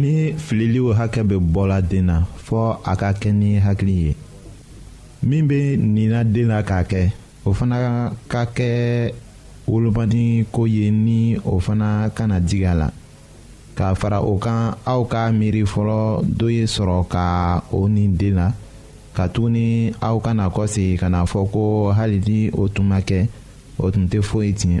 ni fililiw hakɛ bɛ bɔla den na fɔɔ a ka kɛ ni hakili ye min bɛ nina den na k'a kɛ o fana ka kɛ wolobadi ko ye ni o fana kana digi a la k'a fara o kan aw ka miiri fɔlɔ dɔ ye sɔrɔ ka o ni den na katuguni aw kana kɔsegin ka na fɔ ko hali ni o tun ma kɛ o tun tɛ foyi tiɲɛ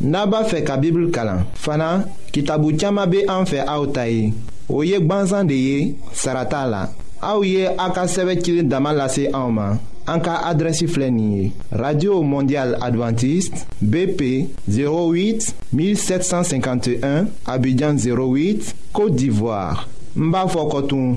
n'a b'a fɛ ka bibulu kalan fana kitabu caman bɛ an fɛ aw ta ye o ye gbansan de ye sara t'a la aw ye a ka sɛbɛn cili dama lase anw ma an ka adrɛsi filɛ nin ye radio mondial adventiste bp 08 1751 abidjan 08 côte d'ivoire n b'a fɔ kɔtun.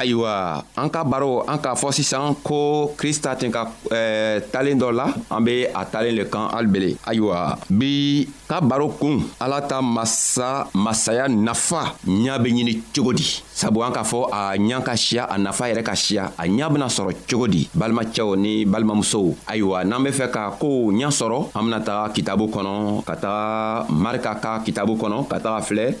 ayiwa an ka baro an k'a fɔ sisan ko krista tun ka eh, talen dɔ la an be a talen le kan alibele ayiwa bi ka baro kun ala ta masa masaya nafa ɲa be ɲini cogo di sabu an k'a fɔ a ɲa ka siya a nafa yɛrɛ ka siya a ɲa bena sɔrɔ cogo di balimacɛw ni balimamusow ayiwa n'an be fɛ ka koow ɲa sɔrɔ an bena taga kitabu kɔnɔ ka taga marika ka kitabu kɔnɔ ka taga filɛ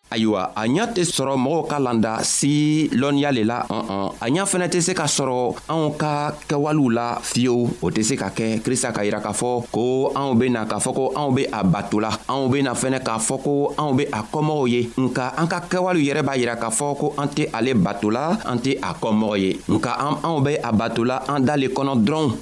ayiwa a ɲa tɛ sɔrɔ mɔgɔw ka landa si lɔnniya le la ɔn a ɲa fɛnɛ tɛ se ka sɔrɔ anw ka kɛwalew la fiyewu o tɛ se ka kɛ krista ka yira k'a fɔ ko anw bena k'a fɔ ko anw be a bato la anw bena fɛnɛ k'a fɔ ko anw be a kɔmɔgɔw ye nka an ka kɛwalew yɛrɛ b'a yira k'a fɔ ko an tɛ ale bato la an tɛ a kɔmɔgɔ ye nka anw be a bato la an da le kɔnɔ dɔrɔn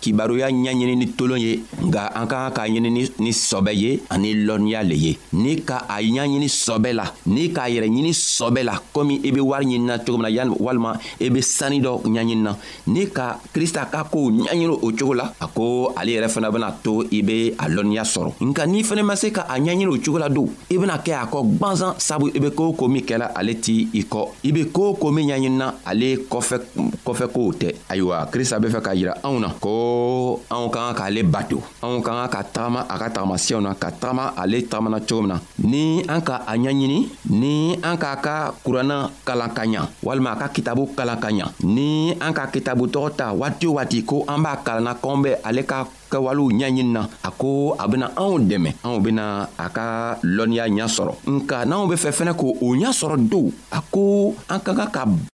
kibaruya ɲɛɲini ni tolon ye nka an ka kan k'a ɲini ni sɔbɛ ye ani lɔnniya le ye ni ka a ɲɛɲini sɔbɛ la ni k'a yɛrɛ ɲini sɔbɛ la komi i be wari ɲinina cogo min na walima i be sanni dɔ ɲɛɲinina ni ka krista ka kow ɲɛɲini o cogo la a ko ale yɛrɛ fana bena to i be a lɔnniya sɔrɔ nka n'i fɛnɛ ma se ka a ɲɛɲini o cogo la don i bena kɛ a kɔ gwanzan sabu i be koo ko min kɛla ale t'i i kɔ i be koo ko min ɲɛɲinina ale kɔfɛ kɔfɛ kow tɛ ayiwa krista be fɛ k'a yira anw na ko anw ka kan k'ale bato anw ka kan ka tagama a ka tagamasiyɛw na ka tagama ale tagamana cogo min na ni an ka a ɲaɲini ni an k'a ka kuranna kalan ka ɲa walima a ka kitabu kalan ka ɲa ni an ka kitabu tɔgɔ ta waati o waati ko an b'a kalanna k'anw bɛ ale ka kɛwalew ɲɛɲini na a ko a bena anw dɛmɛ anw bena a ka lɔnniya ɲa sɔrɔ nka n'anw be fɛ fɛnɛ k'o ɲa sɔrɔ dow a ko an ka kan ka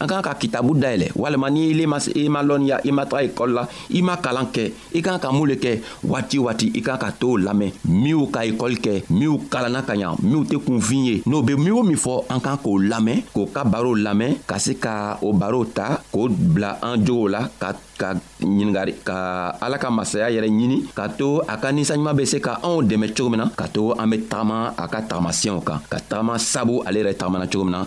an kan ka kitabu dayɛlɛ walima ni ile ma i ma lɔnniya i ma taga ekɔli la i ma kalan kɛ i kan ka mun le kɛ waati waati i kan ka tow lamɛn minw ka ekɔli kɛ minw kalanna ka ɲa minw tɛ kunfin ye n'o be min o min fɔ an kan k'o lamɛn k'o ka barow lamɛn ka se ka o barow ta k'o bila an jogow la ka ka ɲiningari ka ala ka masaya yɛrɛ ɲini ka to a ka ninsanɲuman bɛ se ka anw dɛmɛ cogo min na ka to an bɛ tagama a ka tagamasiyɛnw kan ka tagama sabu ale yɛrɛ tagamana cogo min na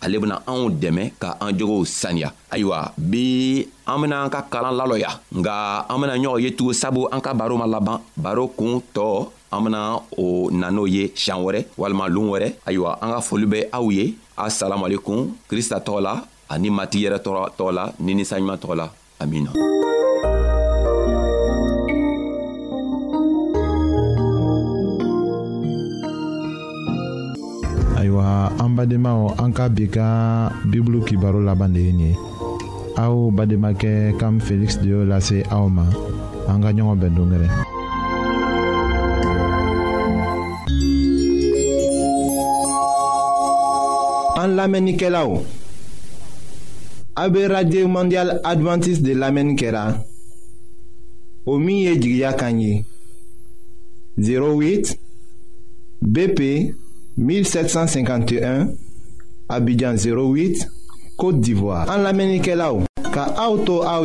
ale bena anw dɛmɛ ka an jogow saniya ayiwa bi an bena an ka kalan lalɔya nga an bena ɲɔgɔn ye tugun sabu an ka baro ma laban baro kuun tɔɔ an bena o na n'o ye sian wɛrɛ walima loon wɛrɛ ayiwa an ka foli bɛ aw ye asalamualekum krista tɔgɔ la ani mati yɛrɛ tɔgɔ la ni ninsanɲuman tɔgɔ la Amina. ayiwa an badenmaw an ka bi ka bibulu kibaro laban de ye nin ye aw bademakɛ kam feliksi de y'o lase aw ma an ka ɲɔgɔn bɛn dongɛrɛ an lamɛnnikɛlaw a bɛ radio mondial adventiste de lamɛnni kɛra o min ye jigiya kan ye 08 BP 1751 Abidjan 08 Côte d'Ivoire. En l'Amérique là, ka auto au